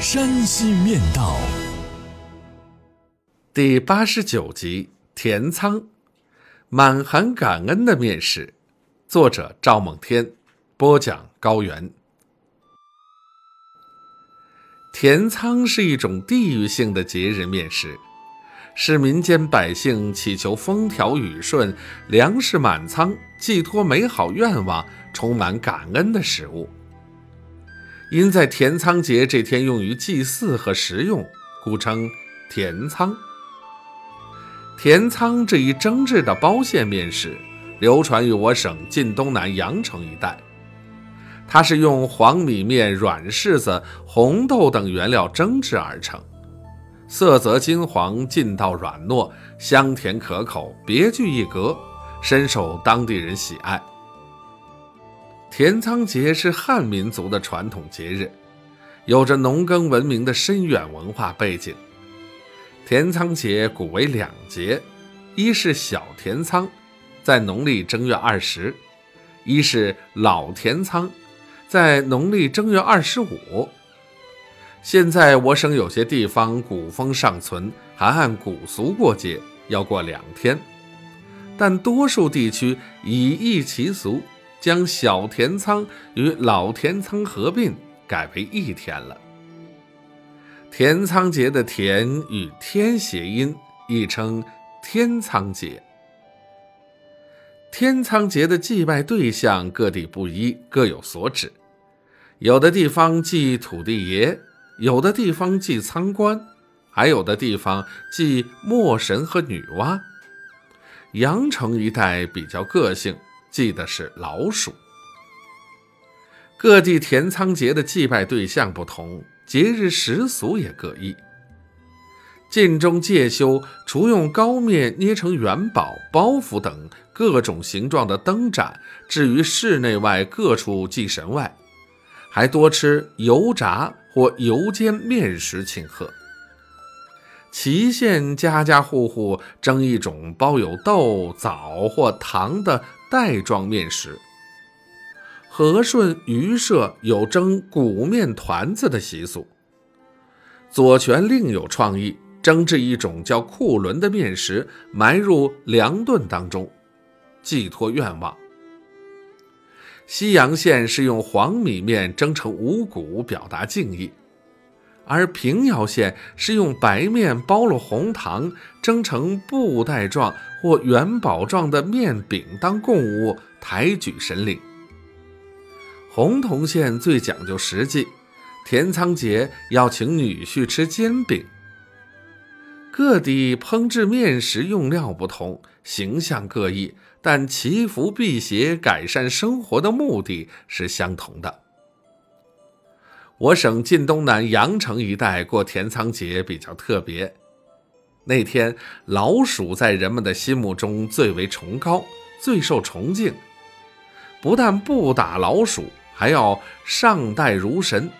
山西面道》第八十九集：田仓，满含感恩的面食。作者：赵梦天，播讲：高原。田仓是一种地域性的节日面食，是民间百姓祈求风调雨顺、粮食满仓、寄托美好愿望、充满感恩的食物。因在田仓节这天用于祭祀和食用，故称田仓。田仓这一蒸制的包馅面食，流传于我省晋东南阳城一带。它是用黄米面、软柿子、红豆等原料蒸制而成，色泽金黄，劲道软糯，香甜可口，别具一格，深受当地人喜爱。田仓节是汉民族的传统节日，有着农耕文明的深远文化背景。田仓节古为两节，一是小田仓，在农历正月二十；一是老田仓。在农历正月二十五，现在我省有些地方古风尚存，还按古俗过节，要过两天。但多数地区以易其俗，将小田仓与老田仓合并，改为一天了。田仓节的“田”与“天”谐音，亦称天仓节。天仓节的祭拜对象各地不一，各有所指。有的地方祭土地爷，有的地方祭仓官，还有的地方祭墨神和女娲。阳城一带比较个性，祭的是老鼠。各地田仓节的祭拜对象不同，节日习俗也各异。晋中介休除用高面捏成元宝、包袱等各种形状的灯盏置于室内外各处祭神外。还多吃油炸或油煎面食庆贺。祁县家家户户蒸一种包有豆、枣或糖的袋状面食。和顺、榆社有蒸谷面团子的习俗。左权另有创意，蒸制一种叫库伦的面食，埋入粮盾当中，寄托愿望。西阳县是用黄米面蒸成五谷，表达敬意；而平遥县是用白面包了红糖，蒸成布袋状或元宝状的面饼当供物，抬举神灵。洪洞县最讲究实际，田仓节要请女婿吃煎饼。各地烹制面食用料不同，形象各异。但祈福辟邪、改善生活的目的是相同的。我省晋东南阳城一带过田仓节比较特别，那天老鼠在人们的心目中最为崇高、最受崇敬。不但不打老鼠，还要上待如神。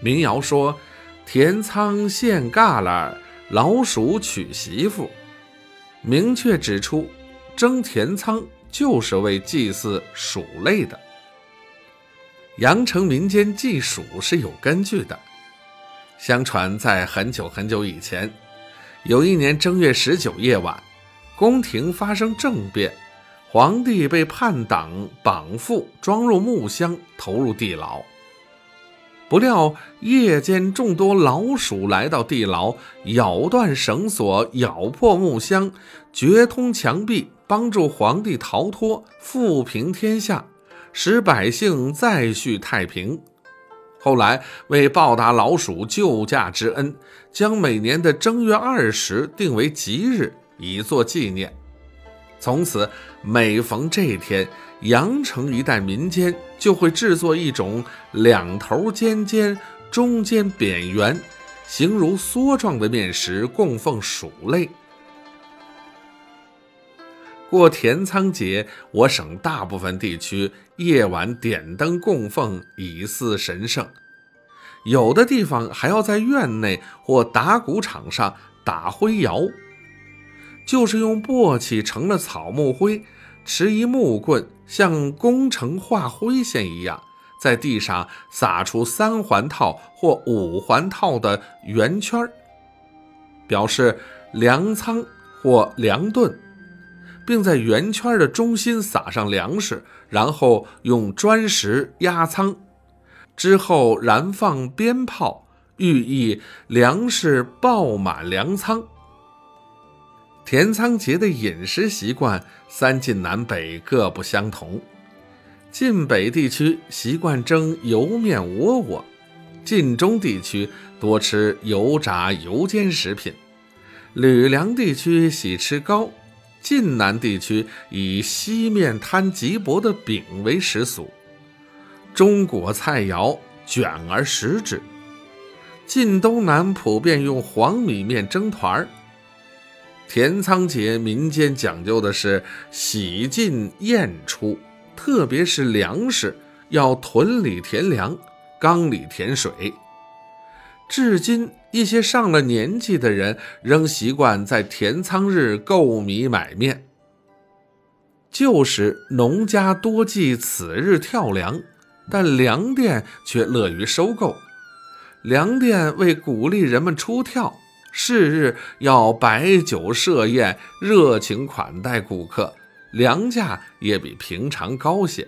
民谣说：“田仓现旮旯，老鼠娶媳妇。”明确指出。蒸田仓就是为祭祀鼠类的。阳城民间祭鼠是有根据的。相传在很久很久以前，有一年正月十九夜晚，宫廷发生政变，皇帝被叛党绑缚，装入木箱，投入地牢。不料夜间众多老鼠来到地牢，咬断绳索，咬破木箱，掘通墙壁。帮助皇帝逃脱，复平天下，使百姓再续太平。后来为报答老鼠救驾之恩，将每年的正月二十定为吉日，以作纪念。从此，每逢这天，阳城一带民间就会制作一种两头尖尖、中间扁圆、形如梭状的面食供奉鼠类。过田仓节，我省大部分地区夜晚点灯供奉，以祀神圣。有的地方还要在院内或打谷场上打灰窑，就是用簸箕盛了草木灰，持一木棍，像工程画灰线一样，在地上撒出三环套或五环套的圆圈儿表示粮仓或粮盾。并在圆圈的中心撒上粮食，然后用砖石压仓，之后燃放鞭炮，寓意粮食爆满粮仓。填仓节的饮食习惯，三晋南北各不相同。晋北地区习惯蒸油面窝窝，晋中地区多吃油炸油煎食品，吕梁地区喜吃糕。晋南地区以西面摊极薄的饼为食俗，中国菜肴卷而食之。晋东南普遍用黄米面蒸团儿。田仓节民间讲究的是喜进宴出，特别是粮食要屯里填粮，缸里填水。至今，一些上了年纪的人仍习惯在田仓日购米买面。旧时农家多忌此日跳粮，但粮店却乐于收购。粮店为鼓励人们出跳，是日要摆酒设宴，热情款待顾客，粮价也比平常高些。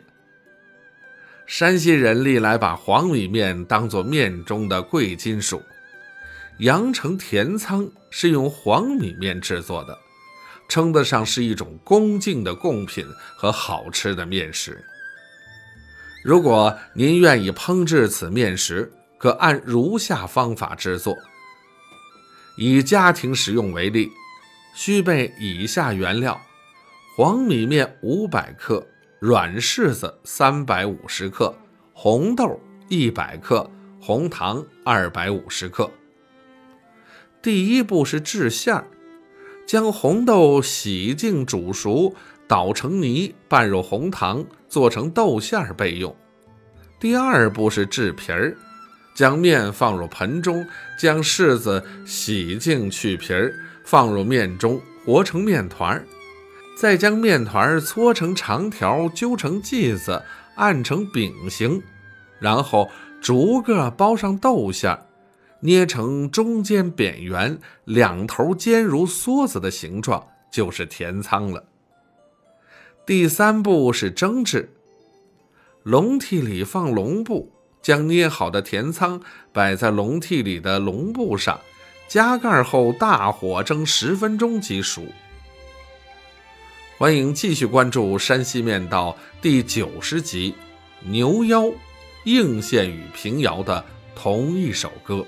山西人历来把黄米面当作面中的贵金属，阳城田仓是用黄米面制作的，称得上是一种恭敬的贡品和好吃的面食。如果您愿意烹制此面食，可按如下方法制作。以家庭食用为例，需备以下原料：黄米面五百克。软柿子三百五十克，红豆一百克，红糖二百五十克。第一步是制馅儿，将红豆洗净煮熟，捣成泥，拌入红糖，做成豆馅儿备用。第二步是制皮儿，将面放入盆中，将柿子洗净去皮儿，放入面中，和成面团儿。再将面团搓成长条，揪成剂子，按成饼形，然后逐个包上豆馅儿，捏成中间扁圆，两头尖如梭子的形状，就是田仓了。第三步是蒸制，笼屉里放笼布，将捏好的田仓摆在笼屉里的笼布上，加盖后大火蒸十分钟即熟。欢迎继续关注《山西面道》第九十集《牛妖》，应县与平遥的同一首歌。